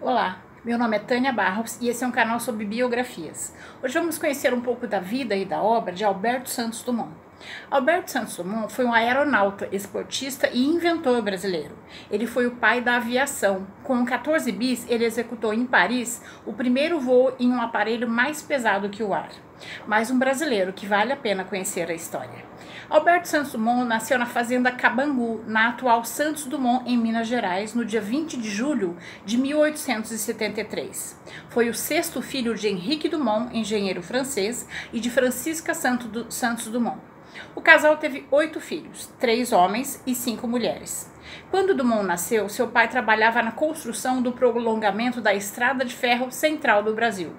Olá, meu nome é Tânia Barros e esse é um canal sobre biografias. Hoje vamos conhecer um pouco da vida e da obra de Alberto Santos Dumont. Alberto Santos Dumont foi um aeronauta, esportista e inventor brasileiro. Ele foi o pai da aviação. Com 14 bis, ele executou em Paris o primeiro voo em um aparelho mais pesado que o ar. Mais um brasileiro que vale a pena conhecer a história. Alberto Santos Dumont nasceu na fazenda Cabangu, na atual Santos Dumont, em Minas Gerais, no dia 20 de julho de 1873. Foi o sexto filho de Henrique Dumont, engenheiro francês, e de Francisca Santos Dumont. O casal teve oito filhos, três homens e cinco mulheres. Quando Dumont nasceu, seu pai trabalhava na construção do prolongamento da estrada de ferro central do Brasil.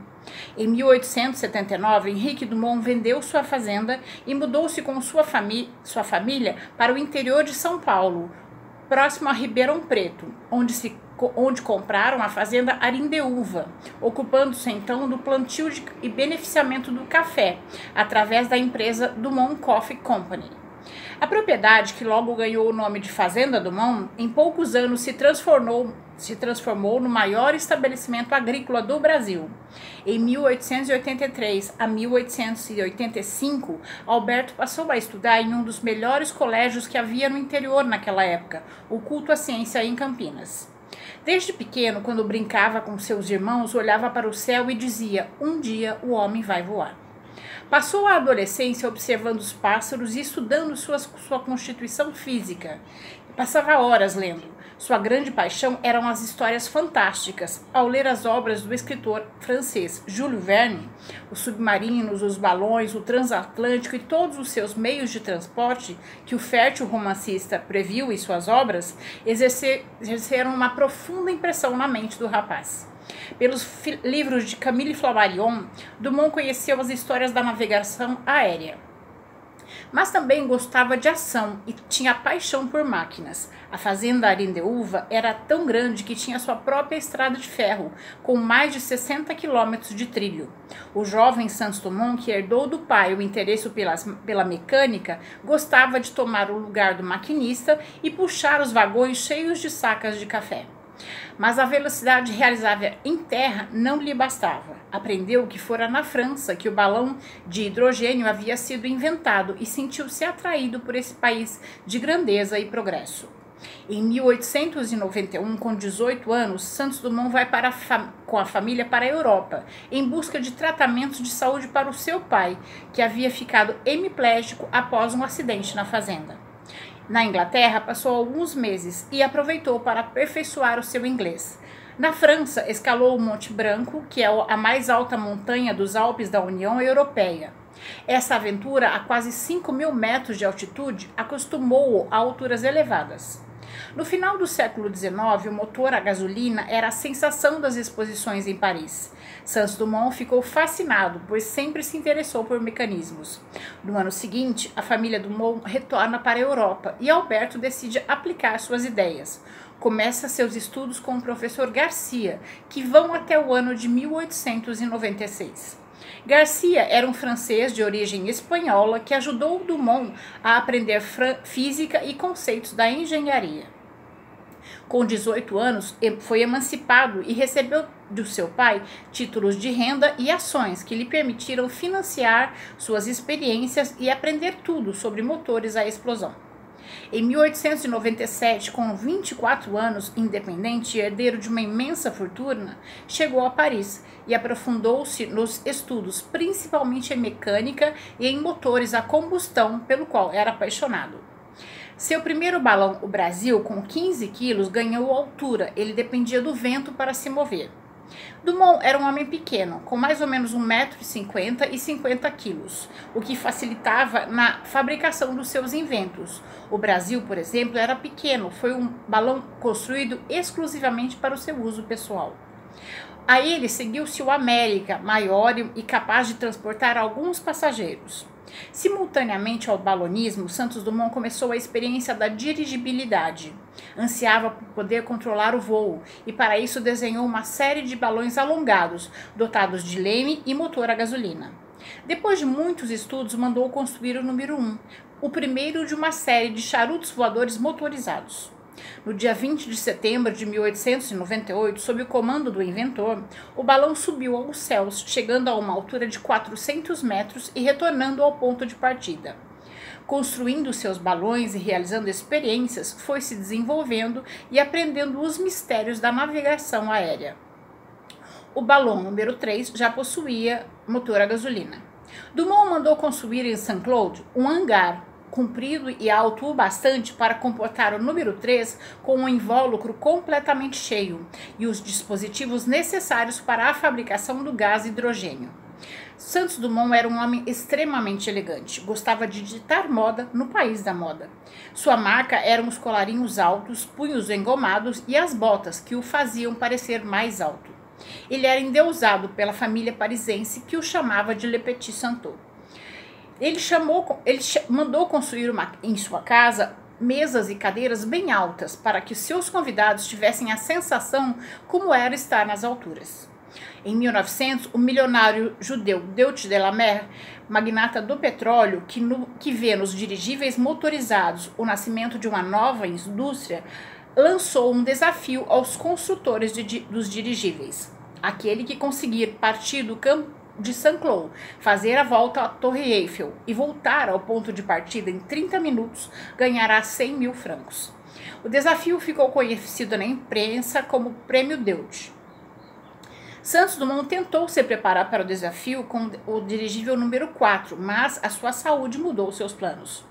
Em 1879, Henrique Dumont vendeu sua fazenda e mudou-se com sua, sua família para o interior de São Paulo, próximo a Ribeirão Preto, onde, se, onde compraram a fazenda Arindeúva, ocupando-se então do plantio de, e beneficiamento do café, através da empresa Dumont Coffee Company. A propriedade, que logo ganhou o nome de Fazenda Dumont, em poucos anos se transformou, se transformou no maior estabelecimento agrícola do Brasil. Em 1883 a 1885, Alberto passou a estudar em um dos melhores colégios que havia no interior naquela época, o Culto à Ciência em Campinas. Desde pequeno, quando brincava com seus irmãos, olhava para o céu e dizia: Um dia o homem vai voar. Passou a adolescência observando os pássaros e estudando sua, sua constituição física. Passava horas lendo. Sua grande paixão eram as histórias fantásticas. Ao ler as obras do escritor francês Jules Verne, os submarinos, os balões, o transatlântico e todos os seus meios de transporte que o fértil romancista previu em suas obras, exerceram uma profunda impressão na mente do rapaz. Pelos livros de Camille Flammarion, Dumont conheceu as histórias da navegação aérea. Mas também gostava de ação e tinha paixão por máquinas. A fazenda Arindeúva era tão grande que tinha sua própria estrada de ferro, com mais de 60 quilômetros de trilho. O jovem Santos Dumont, que herdou do pai o interesse pela, pela mecânica, gostava de tomar o lugar do maquinista e puxar os vagões cheios de sacas de café. Mas a velocidade realizável em terra não lhe bastava. Aprendeu que fora na França que o balão de hidrogênio havia sido inventado e sentiu-se atraído por esse país de grandeza e progresso. Em 1891, com 18 anos, Santos Dumont vai para a com a família para a Europa, em busca de tratamentos de saúde para o seu pai, que havia ficado hemiplégico após um acidente na fazenda. Na Inglaterra, passou alguns meses e aproveitou para aperfeiçoar o seu inglês. Na França, escalou o Monte Branco, que é a mais alta montanha dos Alpes da União Europeia. Essa aventura, a quase 5 mil metros de altitude, acostumou-o a alturas elevadas. No final do século XIX, o motor a gasolina era a sensação das exposições em Paris. Santos Dumont ficou fascinado, pois sempre se interessou por mecanismos. No ano seguinte, a família Dumont retorna para a Europa e Alberto decide aplicar suas ideias. Começa seus estudos com o professor Garcia, que vão até o ano de 1896. Garcia era um francês de origem espanhola que ajudou Dumont a aprender física e conceitos da engenharia. Com 18 anos, foi emancipado e recebeu do seu pai títulos de renda e ações que lhe permitiram financiar suas experiências e aprender tudo sobre motores à explosão. Em 1897, com 24 anos, independente e herdeiro de uma imensa fortuna, chegou a Paris e aprofundou-se nos estudos, principalmente em mecânica e em motores a combustão, pelo qual era apaixonado. Seu primeiro balão, o Brasil, com 15 quilos, ganhou altura. Ele dependia do vento para se mover. Dumont era um homem pequeno, com mais ou menos 1,50m e 50 quilos, o que facilitava na fabricação dos seus inventos. O Brasil, por exemplo, era pequeno, foi um balão construído exclusivamente para o seu uso pessoal. A ele seguiu-se o América, maior e capaz de transportar alguns passageiros. Simultaneamente ao balonismo, Santos Dumont começou a experiência da dirigibilidade. Ansiava por poder controlar o voo e, para isso, desenhou uma série de balões alongados, dotados de leme e motor a gasolina. Depois de muitos estudos, mandou construir o número 1, o primeiro de uma série de charutos voadores motorizados. No dia 20 de setembro de 1898, sob o comando do inventor, o balão subiu aos céus, chegando a uma altura de 400 metros e retornando ao ponto de partida. Construindo seus balões e realizando experiências, foi se desenvolvendo e aprendendo os mistérios da navegação aérea. O balão número 3 já possuía motor a gasolina. Dumont mandou construir em Saint-Claude um hangar comprido e alto o bastante para comportar o número 3 com um invólucro completamente cheio e os dispositivos necessários para a fabricação do gás hidrogênio. Santos Dumont era um homem extremamente elegante, gostava de ditar moda no país da moda. Sua marca eram os colarinhos altos, punhos engomados e as botas que o faziam parecer mais alto. Ele era endeusado pela família parisense que o chamava de Le Petit Santo. Ele chamou, ele mandou construir uma, em sua casa mesas e cadeiras bem altas para que seus convidados tivessem a sensação como era estar nas alturas. Em 1900, o milionário judeu Deutsche de la Mer, magnata do petróleo, que, no, que vê nos dirigíveis motorizados o nascimento de uma nova indústria, lançou um desafio aos construtores de, dos dirigíveis. Aquele que conseguir partir do campo de Saint-Cloud, fazer a volta à Torre Eiffel e voltar ao ponto de partida em 30 minutos, ganhará 100 mil francos. O desafio ficou conhecido na imprensa como Prêmio Deutsche. Santos Dumont tentou se preparar para o desafio com o dirigível número 4, mas a sua saúde mudou seus planos.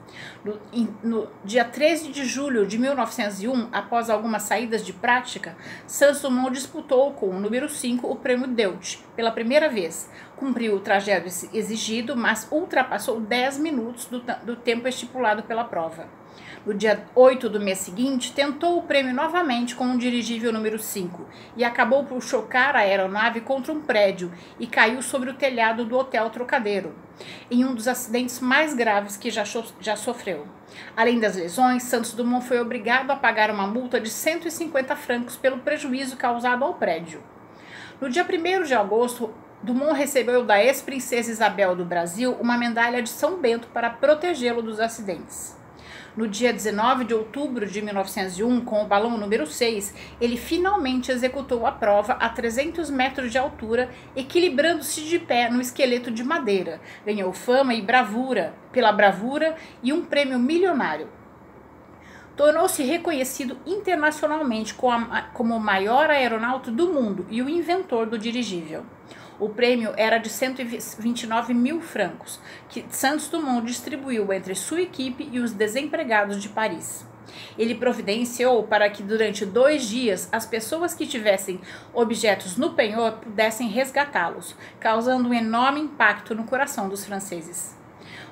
No, no, dia 13 de julho de 1901, após algumas saídas de prática, Santos Dumont disputou com o número 5 o prêmio Deutsch pela primeira vez. Cumpriu o trajeto exigido, mas ultrapassou 10 minutos do, do tempo estipulado pela prova. No dia 8 do mês seguinte, tentou o prêmio novamente com um dirigível número 5 e acabou por chocar a aeronave contra um prédio e caiu sobre o telhado do Hotel Trocadeiro, em um dos acidentes mais graves que já, já sofreu. Além das lesões, Santos Dumont foi obrigado a pagar uma multa de 150 francos pelo prejuízo causado ao prédio. No dia 1 de agosto, Dumont recebeu da ex-princesa Isabel do Brasil uma medalha de São Bento para protegê-lo dos acidentes. No dia 19 de outubro de 1901, com o balão número 6, ele finalmente executou a prova a 300 metros de altura, equilibrando-se de pé no esqueleto de madeira. Ganhou fama e bravura, pela bravura e um prêmio milionário tornou-se reconhecido internacionalmente como o maior aeronauta do mundo e o inventor do dirigível. O prêmio era de 129 mil francos, que Santos Dumont distribuiu entre sua equipe e os desempregados de Paris. Ele providenciou para que durante dois dias as pessoas que tivessem objetos no penhor pudessem resgatá-los, causando um enorme impacto no coração dos franceses.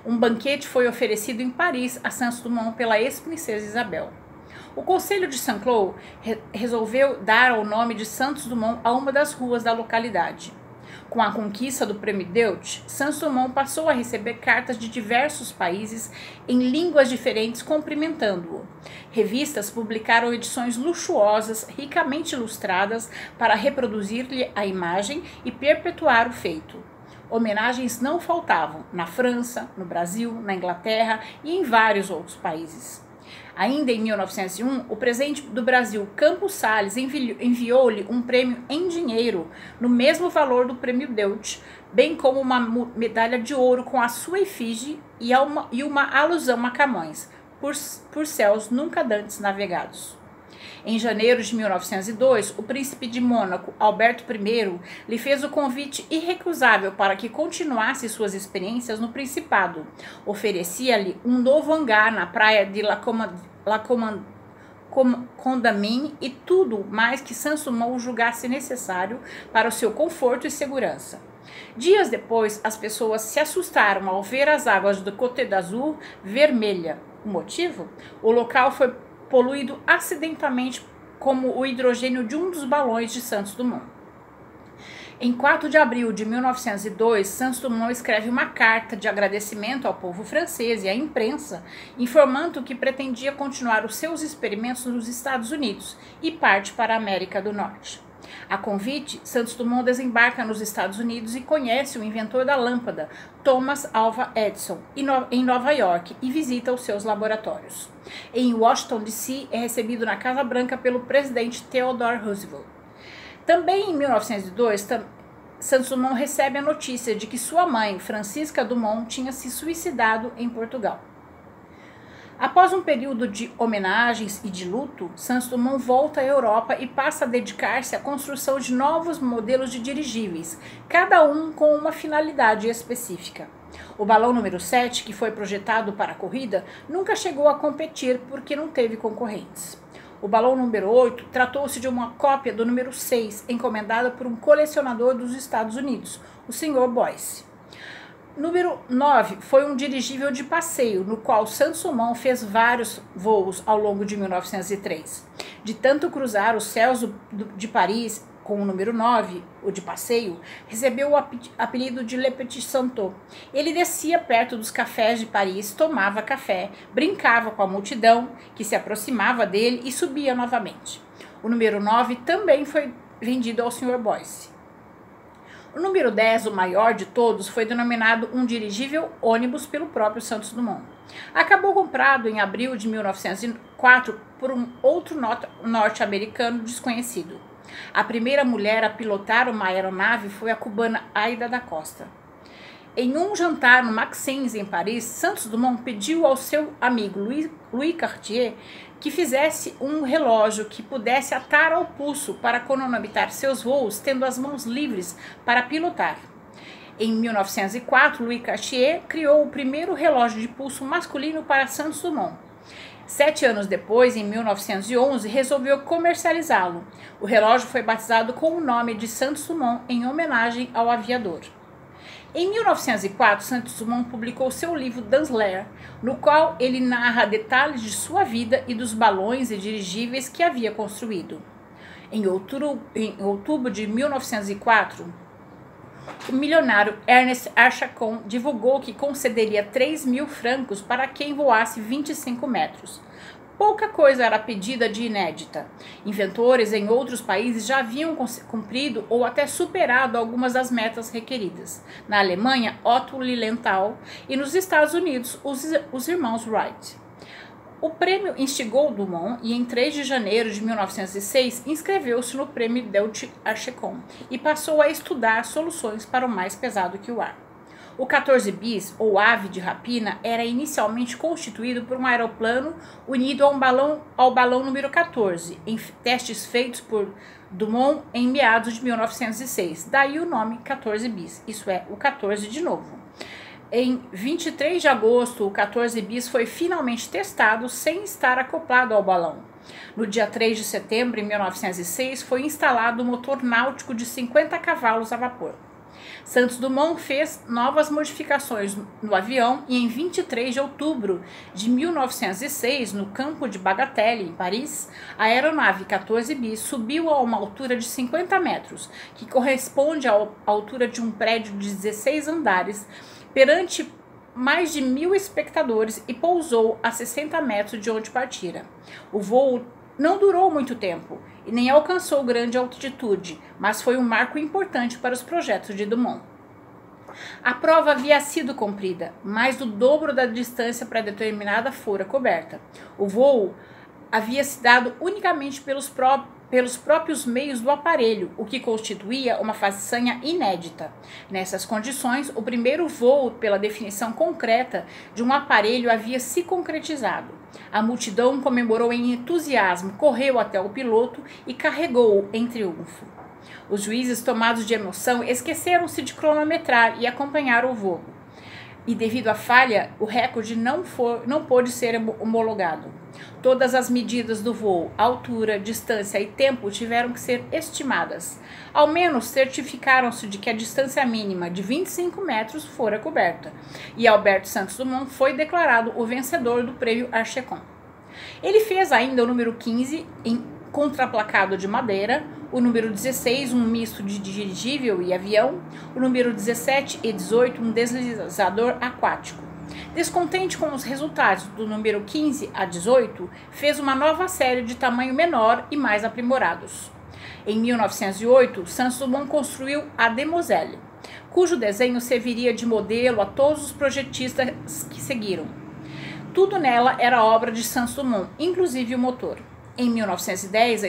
Um banquete foi oferecido em Paris a Santos Dumont pela ex-princesa Isabel. O Conselho de Saint-Cloud re resolveu dar o nome de Santos Dumont a uma das ruas da localidade. Com a conquista do Prêmio Deutsch, Saint-Dumont passou a receber cartas de diversos países em línguas diferentes cumprimentando-o. Revistas publicaram edições luxuosas, ricamente ilustradas, para reproduzir-lhe a imagem e perpetuar o feito. Homenagens não faltavam na França, no Brasil, na Inglaterra e em vários outros países. Ainda em 1901, o presidente do Brasil, Campos Salles, enviou-lhe um prêmio em dinheiro, no mesmo valor do prêmio Deutsch, bem como uma medalha de ouro com a sua efígie e uma, e uma alusão a Camões, por, por céus nunca dantes navegados. Em janeiro de 1902, o príncipe de Mônaco, Alberto I, lhe fez o convite irrecusável para que continuasse suas experiências no Principado. Oferecia-lhe um novo hangar na praia de La, Comand Condamine e tudo mais que Sansumon julgasse necessário para o seu conforto e segurança. Dias depois, as pessoas se assustaram ao ver as águas do Côte d'Azur vermelha. O motivo? O local foi poluído acidentalmente como o hidrogênio de um dos balões de Santos Dumont. Em 4 de abril de 1902, Santos Dumont escreve uma carta de agradecimento ao povo francês e à imprensa, informando que pretendia continuar os seus experimentos nos Estados Unidos e parte para a América do Norte. A convite, Santos Dumont desembarca nos Estados Unidos e conhece o inventor da lâmpada, Thomas Alva Edison, em Nova York e visita os seus laboratórios. Em Washington, D.C., é recebido na Casa Branca pelo presidente Theodore Roosevelt. Também em 1902, Santos Dumont recebe a notícia de que sua mãe, Francisca Dumont, tinha se suicidado em Portugal. Após um período de homenagens e de luto, Santos Dumont volta à Europa e passa a dedicar-se à construção de novos modelos de dirigíveis, cada um com uma finalidade específica. O balão número 7, que foi projetado para a corrida, nunca chegou a competir porque não teve concorrentes. O balão número 8 tratou-se de uma cópia do número 6, encomendada por um colecionador dos Estados Unidos, o Sr. Boyce. Número 9 foi um dirigível de passeio, no qual Santos Dumont fez vários voos ao longo de 1903. De tanto cruzar os céus de Paris com o número 9, o de passeio, recebeu o apelido de Le Petit Santo. Ele descia perto dos cafés de Paris, tomava café, brincava com a multidão que se aproximava dele e subia novamente. O número 9 também foi vendido ao Sr. Boyce. O número 10, o maior de todos, foi denominado um dirigível ônibus pelo próprio Santos Dumont. Acabou comprado em abril de 1904 por um outro norte-americano desconhecido. A primeira mulher a pilotar uma aeronave foi a cubana Aida da Costa. Em um jantar no Maxence, em Paris, Santos Dumont pediu ao seu amigo Louis, Louis Cartier que fizesse um relógio que pudesse atar ao pulso para cronometrar seus voos, tendo as mãos livres para pilotar. Em 1904, Louis Cartier criou o primeiro relógio de pulso masculino para Santos Dumont. Sete anos depois, em 1911, resolveu comercializá-lo. O relógio foi batizado com o nome de Santos Dumont em homenagem ao aviador. Em 1904, Santos Dumont publicou seu livro Danslayer, no qual ele narra detalhes de sua vida e dos balões e dirigíveis que havia construído. Em outubro, em outubro de 1904, o milionário Ernest Archacon divulgou que concederia 3 mil francos para quem voasse 25 metros. Pouca coisa era pedida de inédita. Inventores em outros países já haviam cumprido ou até superado algumas das metas requeridas. Na Alemanha, Otto Lilienthal e nos Estados Unidos, os, os irmãos Wright. O prêmio instigou Dumont e, em 3 de janeiro de 1906, inscreveu-se no prêmio Deutsche Archecom e passou a estudar soluções para o mais pesado que o ar. O 14 bis, ou ave de rapina, era inicialmente constituído por um aeroplano unido a um balão, ao balão número 14, em testes feitos por Dumont em meados de 1906. Daí o nome 14 bis, isso é, o 14 de novo. Em 23 de agosto, o 14 bis foi finalmente testado sem estar acoplado ao balão. No dia 3 de setembro de 1906, foi instalado um motor náutico de 50 cavalos a vapor. Santos Dumont fez novas modificações no avião e em 23 de outubro de 1906, no campo de Bagatelle, em Paris, a aeronave 14 bis subiu a uma altura de 50 metros, que corresponde à altura de um prédio de 16 andares perante mais de mil espectadores e pousou a 60 metros de onde partira. O voo não durou muito tempo e nem alcançou grande altitude, mas foi um marco importante para os projetos de Dumont. A prova havia sido cumprida, mais do dobro da distância pré-determinada fora coberta. O voo havia se dado unicamente pelos próprios pelos próprios meios do aparelho, o que constituía uma façanha inédita. Nessas condições, o primeiro voo, pela definição concreta de um aparelho, havia se concretizado. A multidão comemorou em entusiasmo, correu até o piloto e carregou-o em triunfo. Os juízes, tomados de emoção, esqueceram-se de cronometrar e acompanharam o voo. E devido à falha, o recorde não, for, não pôde ser homologado. Todas as medidas do voo, altura, distância e tempo tiveram que ser estimadas. Ao menos certificaram-se de que a distância mínima de 25 metros fora coberta. E Alberto Santos Dumont foi declarado o vencedor do prêmio Archecon. Ele fez ainda o número 15 em contraplacado de madeira, o número 16, um misto de dirigível e avião, o número 17 e 18, um deslizador aquático. Descontente com os resultados do número 15 a 18, fez uma nova série de tamanho menor e mais aprimorados. Em 1908, Santos Dumont construiu a Demoiselle, cujo desenho serviria de modelo a todos os projetistas que seguiram. Tudo nela era obra de Santos Dumont, inclusive o motor. Em 1910, a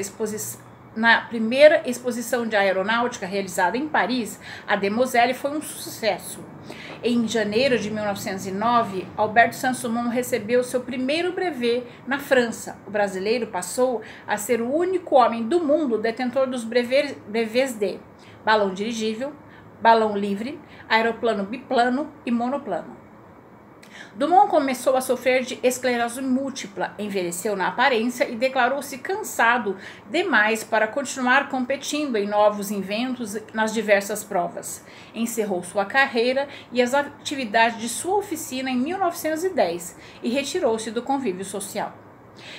na primeira exposição de aeronáutica realizada em Paris, a Demoiselle foi um sucesso. Em janeiro de 1909, Alberto Santos Dumont recebeu seu primeiro brevet na França. O brasileiro passou a ser o único homem do mundo detentor dos brevets de balão dirigível, balão livre, aeroplano biplano e monoplano. Dumont começou a sofrer de esclerose múltipla, envelheceu na aparência e declarou-se cansado demais para continuar competindo em novos inventos nas diversas provas. Encerrou sua carreira e as atividades de sua oficina em 1910 e retirou-se do convívio social.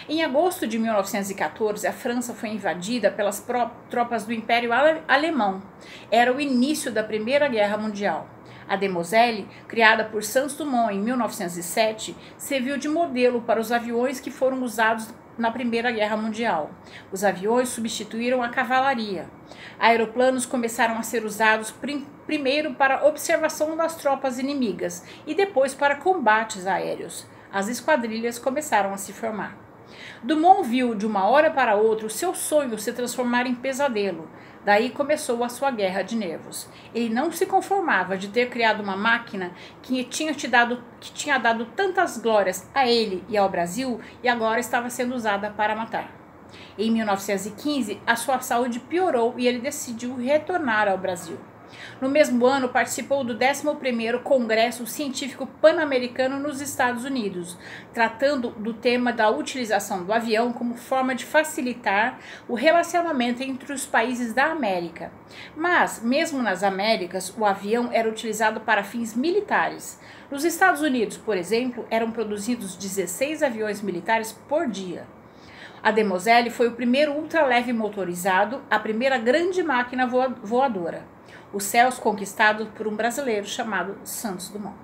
Em agosto de 1914, a França foi invadida pelas tropas do Império Alemão. Era o início da Primeira Guerra Mundial. A Demoiselle, criada por Santos Dumont em 1907, serviu de modelo para os aviões que foram usados na Primeira Guerra Mundial. Os aviões substituíram a cavalaria. Aeroplanos começaram a ser usados prim primeiro para observação das tropas inimigas e depois para combates aéreos. As esquadrilhas começaram a se formar. Dumont viu de uma hora para outra o seu sonho se transformar em pesadelo. Daí começou a sua guerra de nervos. Ele não se conformava de ter criado uma máquina que tinha, te dado, que tinha dado tantas glórias a ele e ao Brasil e agora estava sendo usada para matar. Em 1915, a sua saúde piorou e ele decidiu retornar ao Brasil. No mesmo ano, participou do 11º Congresso Científico Pan-Americano nos Estados Unidos, tratando do tema da utilização do avião como forma de facilitar o relacionamento entre os países da América. Mas, mesmo nas Américas, o avião era utilizado para fins militares. Nos Estados Unidos, por exemplo, eram produzidos 16 aviões militares por dia. A Demoiselle foi o primeiro ultraleve motorizado, a primeira grande máquina voadora os céus conquistados por um brasileiro chamado Santos Dumont.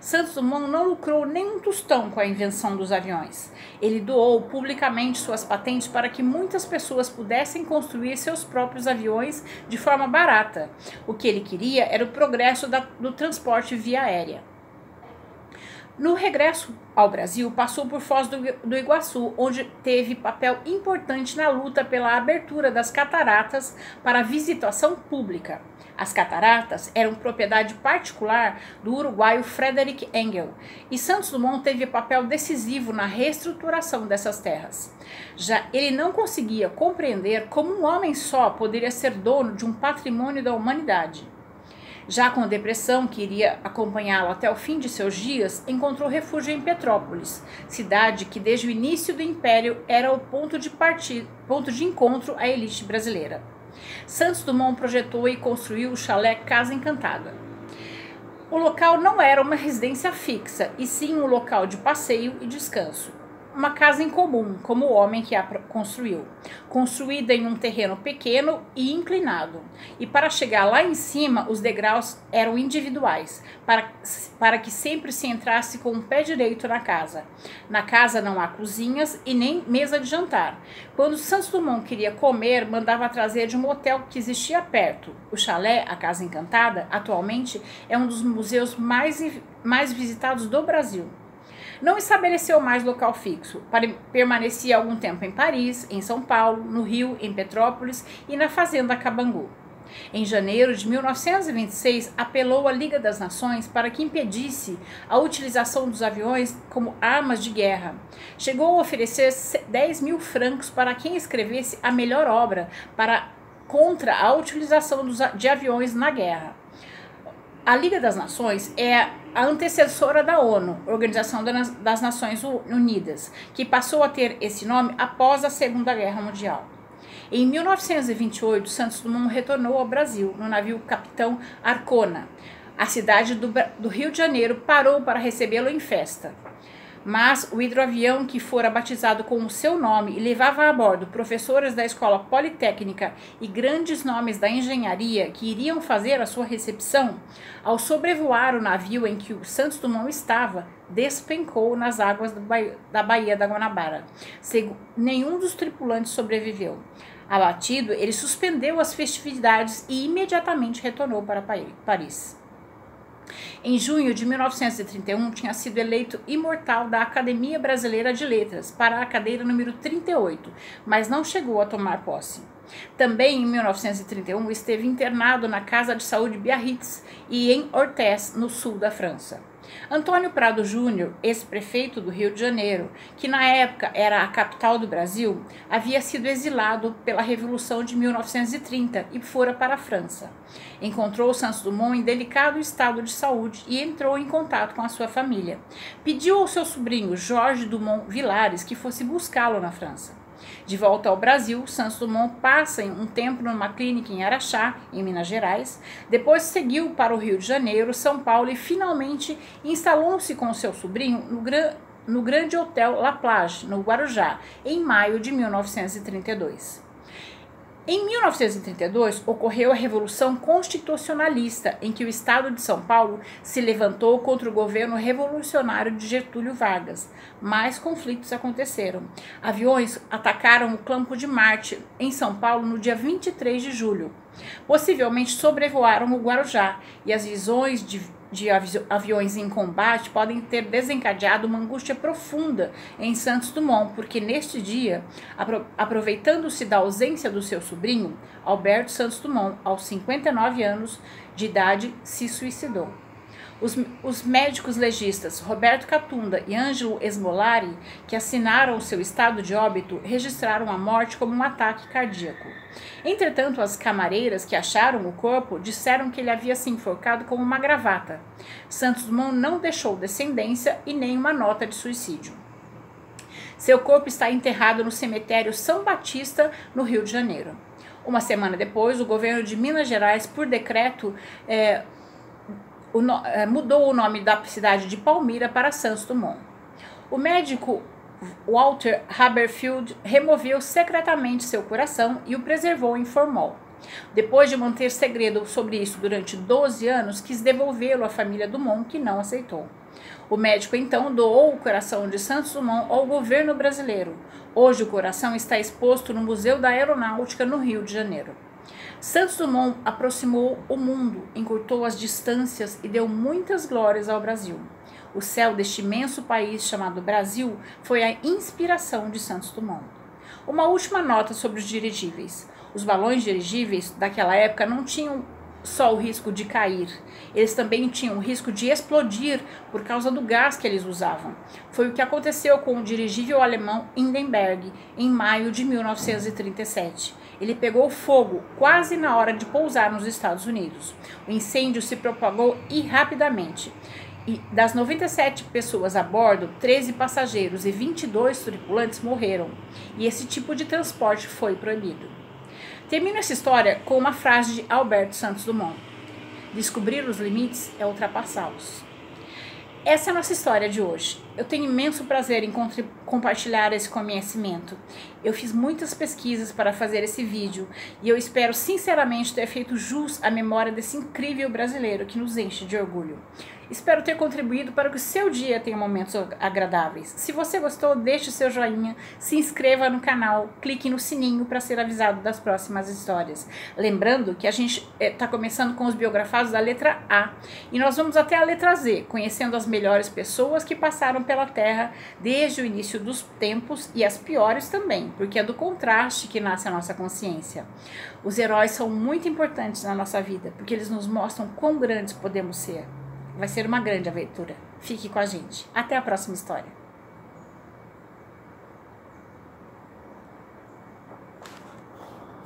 Santos Dumont não lucrou nem um tostão com a invenção dos aviões. Ele doou publicamente suas patentes para que muitas pessoas pudessem construir seus próprios aviões de forma barata. O que ele queria era o progresso da, do transporte via aérea. No regresso ao Brasil, passou por Foz do, do, Iguaçu, onde teve papel importante na luta pela abertura das cataratas para visitação pública. As cataratas eram propriedade particular do uruguaio Frederick Engel, e Santos Dumont teve papel decisivo na reestruturação dessas terras. Já ele não conseguia compreender como um homem só poderia ser dono de um patrimônio da humanidade. Já com a depressão que iria acompanhá-lo até o fim de seus dias, encontrou refúgio em Petrópolis, cidade que desde o início do império era o ponto de partida, ponto de encontro à elite brasileira. Santos Dumont projetou e construiu o chalé Casa Encantada. O local não era uma residência fixa, e sim um local de passeio e descanso uma casa em comum, como o homem que a construiu, construída em um terreno pequeno e inclinado. E para chegar lá em cima, os degraus eram individuais, para, para que sempre se entrasse com o pé direito na casa. Na casa não há cozinhas e nem mesa de jantar. Quando Santos Dumont queria comer, mandava trazer de um hotel que existia perto. O chalé, a Casa Encantada, atualmente é um dos museus mais, mais visitados do Brasil. Não estabeleceu mais local fixo. Permanecia algum tempo em Paris, em São Paulo, no Rio, em Petrópolis e na Fazenda Cabangu. Em janeiro de 1926, apelou à Liga das Nações para que impedisse a utilização dos aviões como armas de guerra. Chegou a oferecer 10 mil francos para quem escrevesse a melhor obra para, contra a utilização de aviões na guerra. A Liga das Nações é a antecessora da ONU, Organização das Nações Unidas, que passou a ter esse nome após a Segunda Guerra Mundial. Em 1928, Santos Dumont retornou ao Brasil no navio Capitão Arcona. A cidade do, do Rio de Janeiro parou para recebê-lo em festa mas o hidroavião que fora batizado com o seu nome e levava a bordo professores da escola politécnica e grandes nomes da engenharia que iriam fazer a sua recepção, ao sobrevoar o navio em que o Santos Dumont estava, despencou nas águas da Baía da Guanabara. Nenhum dos tripulantes sobreviveu. Abatido, ele suspendeu as festividades e imediatamente retornou para Paris. Em junho de 1931, tinha sido eleito imortal da Academia Brasileira de Letras para a cadeira número 38, mas não chegou a tomar posse. Também em 1931 esteve internado na Casa de Saúde Biarritz e em Orthez, no sul da França. Antônio Prado Júnior, ex-prefeito do Rio de Janeiro, que na época era a capital do Brasil, havia sido exilado pela Revolução de 1930 e fora para a França. Encontrou Santos Dumont em delicado estado de saúde e entrou em contato com a sua família. Pediu ao seu sobrinho Jorge Dumont Vilares que fosse buscá-lo na França. De volta ao Brasil, Santos Dumont passa um tempo numa clínica em Araxá, em Minas Gerais. Depois seguiu para o Rio de Janeiro, São Paulo e finalmente instalou-se com seu sobrinho no, no Grande Hotel La Plage, no Guarujá, em maio de 1932. Em 1932, ocorreu a Revolução Constitucionalista, em que o Estado de São Paulo se levantou contra o governo revolucionário de Getúlio Vargas. Mais conflitos aconteceram. Aviões atacaram o Campo de Marte, em São Paulo, no dia 23 de julho. Possivelmente sobrevoaram o Guarujá e as visões de de aviões em combate podem ter desencadeado uma angústia profunda em Santos Dumont, porque neste dia, aproveitando-se da ausência do seu sobrinho, Alberto Santos Dumont, aos 59 anos de idade, se suicidou. Os, os, médicos legistas Roberto Catunda e Ângelo Esmolari, que assinaram o seu estado de óbito, registraram a morte como um ataque cardíaco. Entretanto, as camareiras que acharam o corpo disseram que ele havia se enforcado com uma gravata. Santos Dumont não deixou descendência e nem uma nota de suicídio. Seu corpo está enterrado no cemitério São Batista, no Rio de Janeiro. Uma semana depois, o governo de Minas Gerais, por decreto, é, o no, é, mudou o nome da cidade de Palmira para Santos Dumont. O médico Walter Haberfield removeu secretamente seu coração e o preservou em formol. Depois de manter segredo sobre isso durante 12 anos, quis devolvê-lo à família Dumont, que não aceitou. O médico então doou o coração de Santos Dumont ao governo brasileiro. Hoje o coração está exposto no Museu da Aeronáutica no Rio de Janeiro. Santos Dumont aproximou o mundo, encurtou as distâncias e deu muitas glórias ao Brasil. O céu deste imenso país chamado Brasil foi a inspiração de Santos Dumont. Uma última nota sobre os dirigíveis. Os balões dirigíveis daquela época não tinham só o risco de cair, eles também tinham o risco de explodir por causa do gás que eles usavam. Foi o que aconteceu com o dirigível alemão Hindenburg em maio de 1937. Ele pegou fogo quase na hora de pousar nos Estados Unidos. O incêndio se propagou e rapidamente. E das 97 pessoas a bordo, 13 passageiros e 22 tripulantes morreram. E esse tipo de transporte foi proibido. Termino essa história com uma frase de Alberto Santos Dumont: Descobrir os limites é ultrapassá-los. Essa é a nossa história de hoje. Eu tenho imenso prazer em compartilhar esse conhecimento. Eu fiz muitas pesquisas para fazer esse vídeo e eu espero sinceramente ter feito jus à memória desse incrível brasileiro que nos enche de orgulho. Espero ter contribuído para que o seu dia tenha momentos agradáveis. Se você gostou, deixe seu joinha, se inscreva no canal, clique no sininho para ser avisado das próximas histórias. Lembrando que a gente está eh, começando com os biografados da letra A e nós vamos até a letra Z, conhecendo as melhores pessoas que passaram pela Terra desde o início dos tempos e as piores porque é do contraste que nasce a nossa consciência. Os heróis são muito importantes na nossa vida, porque eles nos mostram quão grandes podemos ser. Vai ser uma grande aventura. Fique com a gente. Até a próxima história.